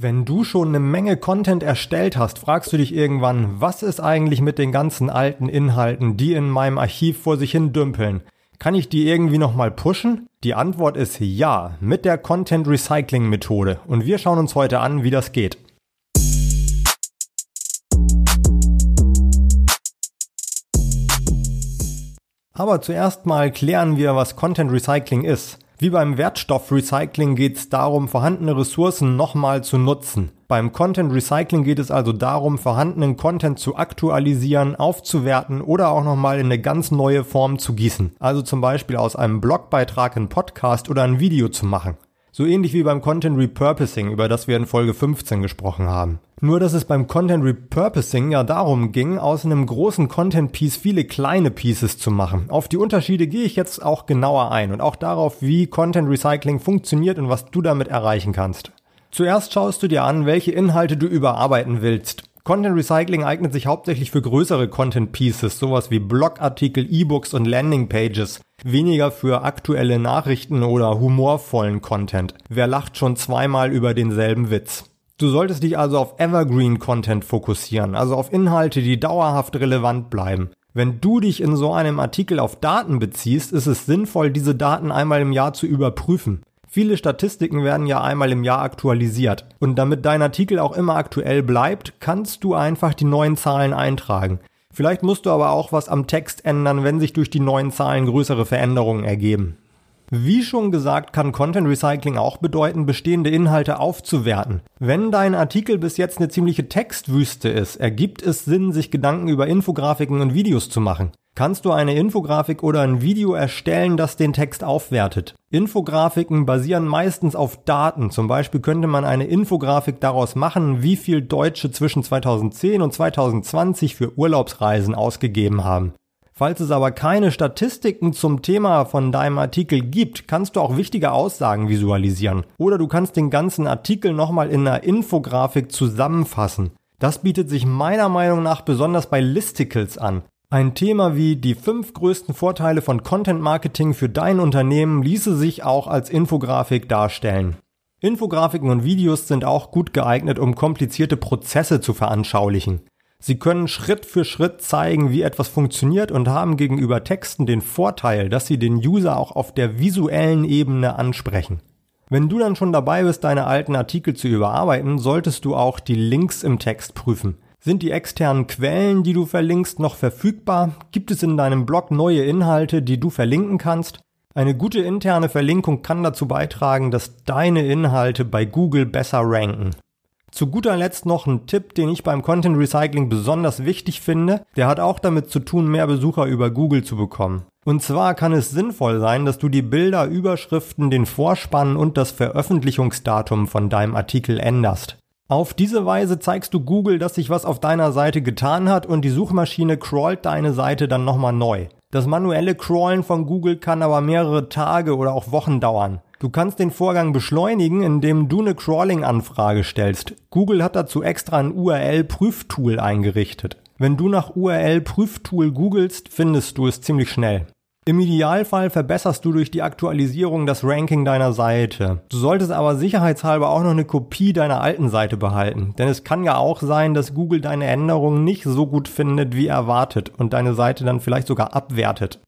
Wenn du schon eine Menge Content erstellt hast, fragst du dich irgendwann, was ist eigentlich mit den ganzen alten Inhalten, die in meinem Archiv vor sich hin dümpeln? Kann ich die irgendwie nochmal pushen? Die Antwort ist ja, mit der Content Recycling Methode. Und wir schauen uns heute an, wie das geht. Aber zuerst mal klären wir, was Content Recycling ist. Wie beim Wertstoffrecycling geht es darum, vorhandene Ressourcen nochmal zu nutzen. Beim Content Recycling geht es also darum, vorhandenen Content zu aktualisieren, aufzuwerten oder auch nochmal in eine ganz neue Form zu gießen. Also zum Beispiel aus einem Blogbeitrag einen Podcast oder ein Video zu machen. So ähnlich wie beim Content Repurposing, über das wir in Folge 15 gesprochen haben. Nur dass es beim Content Repurposing ja darum ging, aus einem großen Content Piece viele kleine Pieces zu machen. Auf die Unterschiede gehe ich jetzt auch genauer ein und auch darauf, wie Content Recycling funktioniert und was du damit erreichen kannst. Zuerst schaust du dir an, welche Inhalte du überarbeiten willst. Content Recycling eignet sich hauptsächlich für größere Content Pieces, sowas wie Blogartikel, E-Books und Landing Pages. Weniger für aktuelle Nachrichten oder humorvollen Content. Wer lacht schon zweimal über denselben Witz? Du solltest dich also auf Evergreen Content fokussieren, also auf Inhalte, die dauerhaft relevant bleiben. Wenn du dich in so einem Artikel auf Daten beziehst, ist es sinnvoll, diese Daten einmal im Jahr zu überprüfen. Viele Statistiken werden ja einmal im Jahr aktualisiert. Und damit dein Artikel auch immer aktuell bleibt, kannst du einfach die neuen Zahlen eintragen. Vielleicht musst du aber auch was am Text ändern, wenn sich durch die neuen Zahlen größere Veränderungen ergeben. Wie schon gesagt, kann Content Recycling auch bedeuten, bestehende Inhalte aufzuwerten. Wenn dein Artikel bis jetzt eine ziemliche Textwüste ist, ergibt es Sinn, sich Gedanken über Infografiken und Videos zu machen. Kannst du eine Infografik oder ein Video erstellen, das den Text aufwertet? Infografiken basieren meistens auf Daten. Zum Beispiel könnte man eine Infografik daraus machen, wie viel Deutsche zwischen 2010 und 2020 für Urlaubsreisen ausgegeben haben. Falls es aber keine Statistiken zum Thema von deinem Artikel gibt, kannst du auch wichtige Aussagen visualisieren. Oder du kannst den ganzen Artikel nochmal in einer Infografik zusammenfassen. Das bietet sich meiner Meinung nach besonders bei Listicles an. Ein Thema wie die fünf größten Vorteile von Content Marketing für dein Unternehmen ließe sich auch als Infografik darstellen. Infografiken und Videos sind auch gut geeignet, um komplizierte Prozesse zu veranschaulichen. Sie können Schritt für Schritt zeigen, wie etwas funktioniert und haben gegenüber Texten den Vorteil, dass sie den User auch auf der visuellen Ebene ansprechen. Wenn du dann schon dabei bist, deine alten Artikel zu überarbeiten, solltest du auch die Links im Text prüfen. Sind die externen Quellen, die du verlinkst, noch verfügbar? Gibt es in deinem Blog neue Inhalte, die du verlinken kannst? Eine gute interne Verlinkung kann dazu beitragen, dass deine Inhalte bei Google besser ranken. Zu guter Letzt noch ein Tipp, den ich beim Content Recycling besonders wichtig finde. Der hat auch damit zu tun, mehr Besucher über Google zu bekommen. Und zwar kann es sinnvoll sein, dass du die Bilder, Überschriften, den Vorspann und das Veröffentlichungsdatum von deinem Artikel änderst. Auf diese Weise zeigst du Google, dass sich was auf deiner Seite getan hat und die Suchmaschine crawlt deine Seite dann nochmal neu. Das manuelle Crawlen von Google kann aber mehrere Tage oder auch Wochen dauern. Du kannst den Vorgang beschleunigen, indem du eine Crawling-Anfrage stellst. Google hat dazu extra ein URL-Prüftool eingerichtet. Wenn du nach URL-Prüftool googelst, findest du es ziemlich schnell. Im Idealfall verbesserst du durch die Aktualisierung das Ranking deiner Seite. Du solltest aber sicherheitshalber auch noch eine Kopie deiner alten Seite behalten, denn es kann ja auch sein, dass Google deine Änderungen nicht so gut findet wie erwartet und deine Seite dann vielleicht sogar abwertet.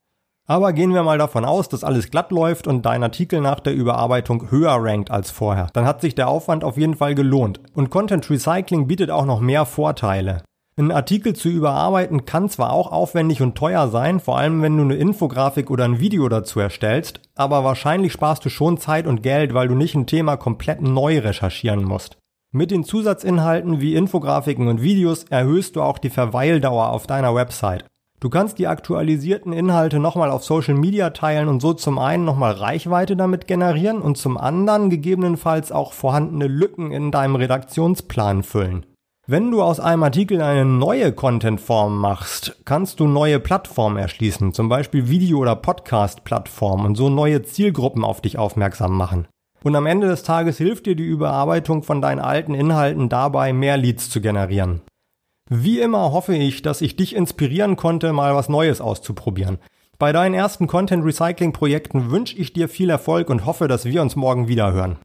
Aber gehen wir mal davon aus, dass alles glatt läuft und dein Artikel nach der Überarbeitung höher rankt als vorher. Dann hat sich der Aufwand auf jeden Fall gelohnt. Und Content Recycling bietet auch noch mehr Vorteile. Ein Artikel zu überarbeiten kann zwar auch aufwendig und teuer sein, vor allem wenn du eine Infografik oder ein Video dazu erstellst, aber wahrscheinlich sparst du schon Zeit und Geld, weil du nicht ein Thema komplett neu recherchieren musst. Mit den Zusatzinhalten wie Infografiken und Videos erhöhst du auch die Verweildauer auf deiner Website. Du kannst die aktualisierten Inhalte nochmal auf Social Media teilen und so zum einen nochmal Reichweite damit generieren und zum anderen gegebenenfalls auch vorhandene Lücken in deinem Redaktionsplan füllen. Wenn du aus einem Artikel eine neue Contentform machst, kannst du neue Plattformen erschließen, zum Beispiel Video- oder Podcast-Plattformen und so neue Zielgruppen auf dich aufmerksam machen. Und am Ende des Tages hilft dir die Überarbeitung von deinen alten Inhalten dabei, mehr Leads zu generieren. Wie immer hoffe ich, dass ich dich inspirieren konnte, mal was Neues auszuprobieren. Bei deinen ersten Content Recycling Projekten wünsche ich dir viel Erfolg und hoffe, dass wir uns morgen wieder hören.